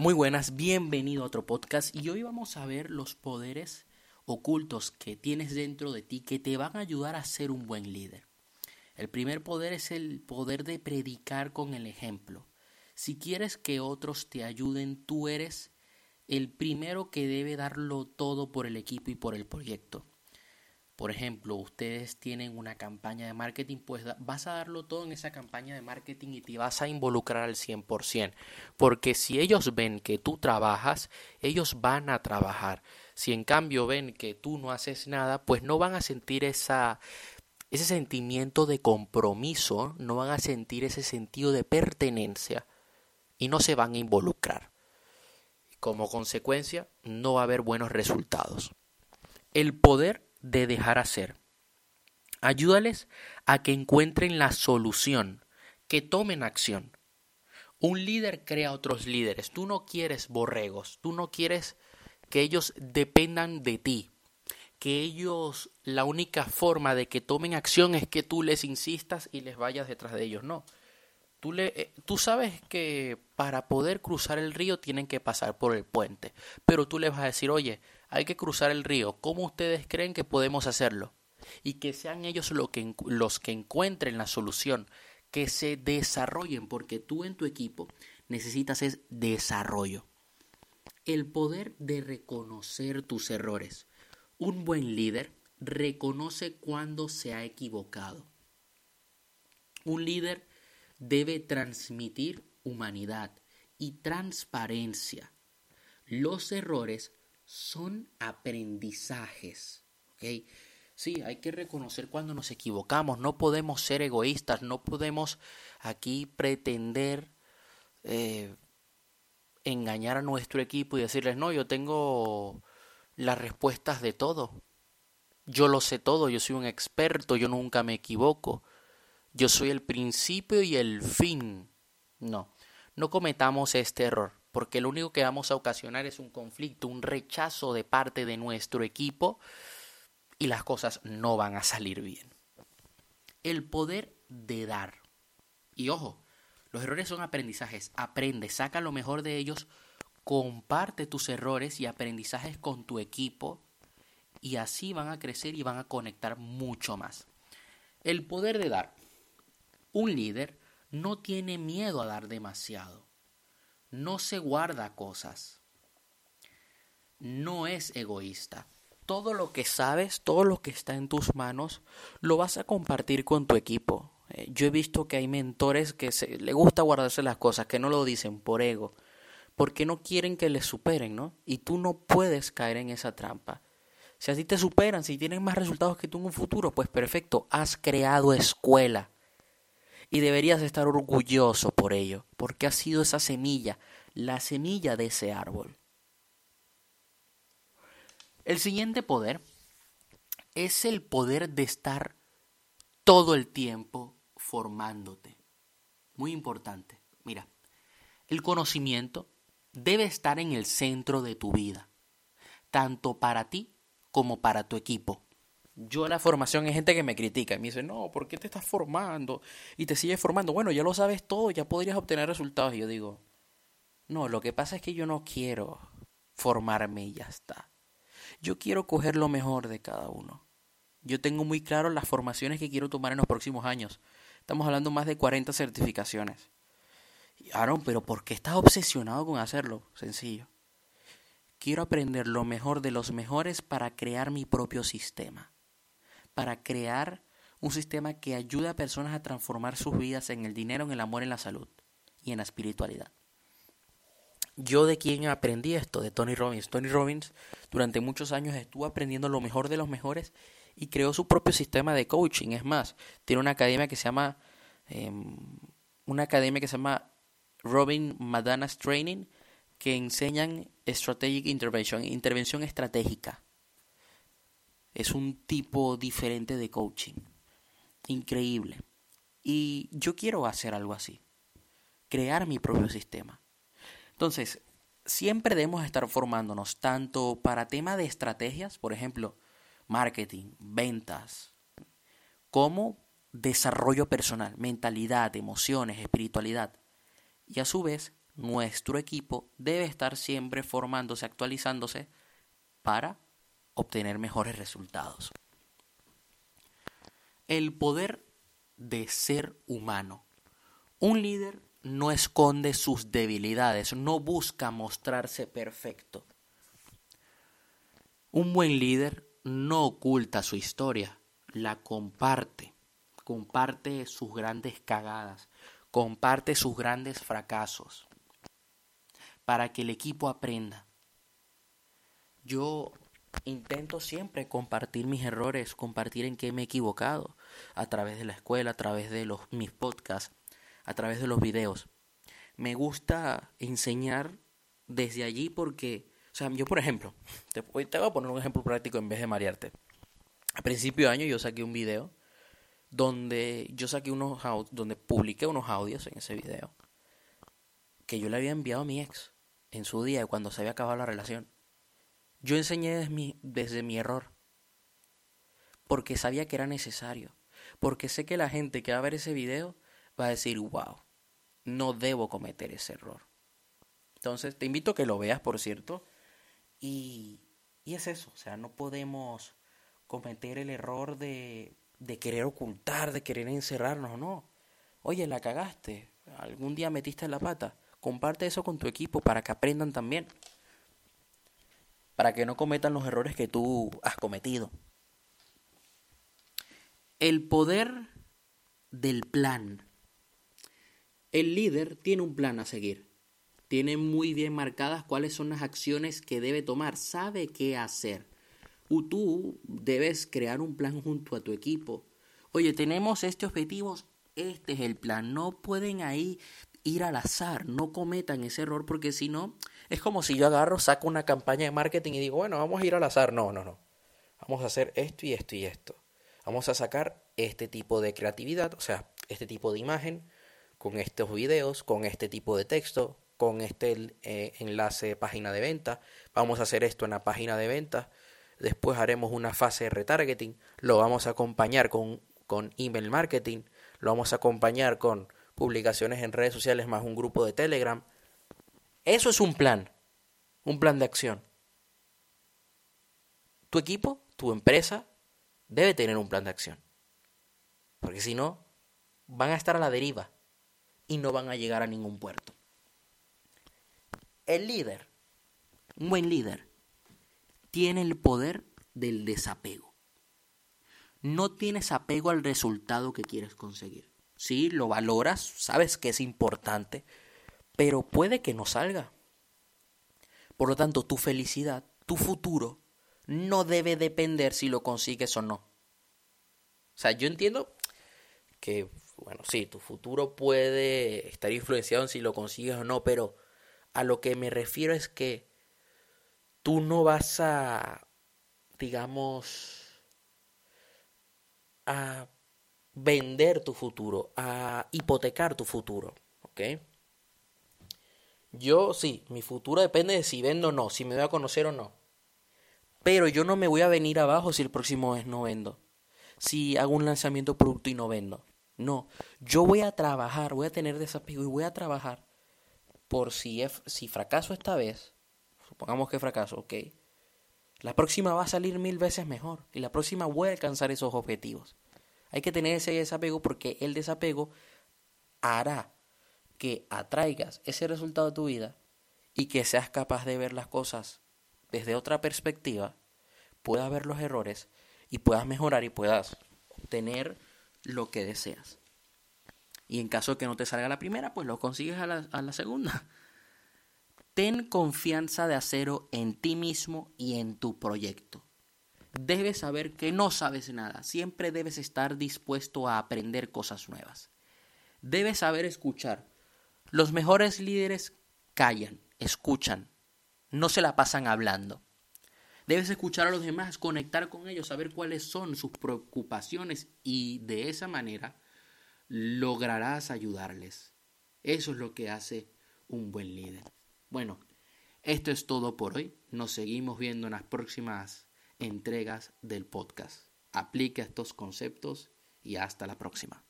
Muy buenas, bienvenido a otro podcast y hoy vamos a ver los poderes ocultos que tienes dentro de ti que te van a ayudar a ser un buen líder. El primer poder es el poder de predicar con el ejemplo. Si quieres que otros te ayuden, tú eres el primero que debe darlo todo por el equipo y por el proyecto. Por ejemplo, ustedes tienen una campaña de marketing, pues vas a darlo todo en esa campaña de marketing y te vas a involucrar al 100%. Porque si ellos ven que tú trabajas, ellos van a trabajar. Si en cambio ven que tú no haces nada, pues no van a sentir esa, ese sentimiento de compromiso, no van a sentir ese sentido de pertenencia y no se van a involucrar. Como consecuencia, no va a haber buenos resultados. El poder de dejar hacer. Ayúdales a que encuentren la solución, que tomen acción. Un líder crea otros líderes. Tú no quieres borregos, tú no quieres que ellos dependan de ti, que ellos, la única forma de que tomen acción es que tú les insistas y les vayas detrás de ellos. No. Tú, le, eh, tú sabes que para poder cruzar el río tienen que pasar por el puente, pero tú les vas a decir, oye, hay que cruzar el río. ¿Cómo ustedes creen que podemos hacerlo? Y que sean ellos los que encuentren la solución, que se desarrollen, porque tú en tu equipo necesitas es desarrollo. El poder de reconocer tus errores. Un buen líder reconoce cuando se ha equivocado. Un líder debe transmitir humanidad y transparencia. Los errores son aprendizajes. Sí, hay que reconocer cuando nos equivocamos, no podemos ser egoístas, no podemos aquí pretender eh, engañar a nuestro equipo y decirles, no, yo tengo las respuestas de todo, yo lo sé todo, yo soy un experto, yo nunca me equivoco, yo soy el principio y el fin. No, no cometamos este error porque lo único que vamos a ocasionar es un conflicto, un rechazo de parte de nuestro equipo y las cosas no van a salir bien. El poder de dar. Y ojo, los errores son aprendizajes. Aprende, saca lo mejor de ellos, comparte tus errores y aprendizajes con tu equipo y así van a crecer y van a conectar mucho más. El poder de dar. Un líder no tiene miedo a dar demasiado no se guarda cosas, no es egoísta. Todo lo que sabes, todo lo que está en tus manos, lo vas a compartir con tu equipo. Eh, yo he visto que hay mentores que se, le gusta guardarse las cosas, que no lo dicen por ego, porque no quieren que les superen, ¿no? Y tú no puedes caer en esa trampa. Si así te superan, si tienen más resultados que tú en un futuro, pues perfecto, has creado escuela y deberías estar orgulloso por ello, porque ha sido esa semilla, la semilla de ese árbol. El siguiente poder es el poder de estar todo el tiempo formándote. Muy importante. Mira, el conocimiento debe estar en el centro de tu vida, tanto para ti como para tu equipo yo la formación hay gente que me critica y me dice, no, ¿por qué te estás formando? Y te sigues formando. Bueno, ya lo sabes todo, ya podrías obtener resultados. Y yo digo, no, lo que pasa es que yo no quiero formarme y ya está. Yo quiero coger lo mejor de cada uno. Yo tengo muy claro las formaciones que quiero tomar en los próximos años. Estamos hablando más de 40 certificaciones. Aaron, pero ¿por qué estás obsesionado con hacerlo? Sencillo. Quiero aprender lo mejor de los mejores para crear mi propio sistema para crear un sistema que ayude a personas a transformar sus vidas en el dinero, en el amor, en la salud y en la espiritualidad. Yo de quién aprendí esto, de Tony Robbins. Tony Robbins durante muchos años estuvo aprendiendo lo mejor de los mejores y creó su propio sistema de coaching. Es más, tiene una academia que se llama em, una academia que se llama Robin Madana's Training que enseñan Strategic Intervention, intervención estratégica. Es un tipo diferente de coaching. Increíble. Y yo quiero hacer algo así. Crear mi propio sistema. Entonces, siempre debemos estar formándonos tanto para tema de estrategias, por ejemplo, marketing, ventas, como desarrollo personal, mentalidad, emociones, espiritualidad. Y a su vez, nuestro equipo debe estar siempre formándose, actualizándose para obtener mejores resultados. El poder de ser humano. Un líder no esconde sus debilidades, no busca mostrarse perfecto. Un buen líder no oculta su historia, la comparte, comparte sus grandes cagadas, comparte sus grandes fracasos, para que el equipo aprenda. Yo intento siempre compartir mis errores, compartir en qué me he equivocado, a través de la escuela, a través de los, mis podcasts, a través de los videos. Me gusta enseñar desde allí porque, o sea, yo por ejemplo, te, voy a poner un ejemplo práctico en vez de marearte. A principio de año yo saqué un video donde yo saqué unos donde publiqué unos audios en ese video que yo le había enviado a mi ex en su día cuando se había acabado la relación. Yo enseñé desde mi, desde mi error porque sabía que era necesario, porque sé que la gente que va a ver ese video va a decir, wow, no debo cometer ese error. Entonces, te invito a que lo veas, por cierto, y, y es eso, o sea, no podemos cometer el error de, de querer ocultar, de querer encerrarnos, no. Oye, la cagaste, algún día metiste la pata, comparte eso con tu equipo para que aprendan también, para que no cometan los errores que tú has cometido. El poder del plan. El líder tiene un plan a seguir. Tiene muy bien marcadas cuáles son las acciones que debe tomar. Sabe qué hacer. Tú debes crear un plan junto a tu equipo. Oye, tenemos este objetivo. Este es el plan. No pueden ahí ir al azar. No cometan ese error porque si no, es como si yo agarro, saco una campaña de marketing y digo, bueno, vamos a ir al azar. No, no, no. Vamos a hacer esto y esto y esto. Vamos a sacar este tipo de creatividad, o sea, este tipo de imagen con estos videos, con este tipo de texto, con este eh, enlace página de venta. Vamos a hacer esto en la página de venta. Después haremos una fase de retargeting. Lo vamos a acompañar con, con email marketing. Lo vamos a acompañar con publicaciones en redes sociales más un grupo de Telegram. Eso es un plan. Un plan de acción. Tu equipo, tu empresa, debe tener un plan de acción. Porque si no, van a estar a la deriva y no van a llegar a ningún puerto. El líder, un buen líder, tiene el poder del desapego. No tienes apego al resultado que quieres conseguir. Sí, lo valoras, sabes que es importante, pero puede que no salga. Por lo tanto, tu felicidad, tu futuro, no debe depender si lo consigues o no. O sea, yo entiendo que bueno, sí, tu futuro puede estar influenciado en si lo consigues o no, pero a lo que me refiero es que tú no vas a, digamos, a vender tu futuro, a hipotecar tu futuro, ¿ok? Yo sí, mi futuro depende de si vendo o no, si me voy a conocer o no. Pero yo no me voy a venir abajo si el próximo mes no vendo. Si hago un lanzamiento producto y no vendo. No, yo voy a trabajar, voy a tener desapego y voy a trabajar por si, si fracaso esta vez, supongamos que fracaso, ok, la próxima va a salir mil veces mejor y la próxima voy a alcanzar esos objetivos. Hay que tener ese desapego porque el desapego hará que atraigas ese resultado de tu vida y que seas capaz de ver las cosas desde otra perspectiva, puedas ver los errores y puedas mejorar y puedas obtener lo que deseas. Y en caso de que no te salga la primera, pues lo consigues a la, a la segunda. Ten confianza de acero en ti mismo y en tu proyecto. Debes saber que no sabes nada. Siempre debes estar dispuesto a aprender cosas nuevas. Debes saber escuchar. Los mejores líderes callan, escuchan, no se la pasan hablando. Debes escuchar a los demás, conectar con ellos, saber cuáles son sus preocupaciones y de esa manera lograrás ayudarles. Eso es lo que hace un buen líder. Bueno, esto es todo por hoy. Nos seguimos viendo en las próximas entregas del podcast. Aplica estos conceptos y hasta la próxima.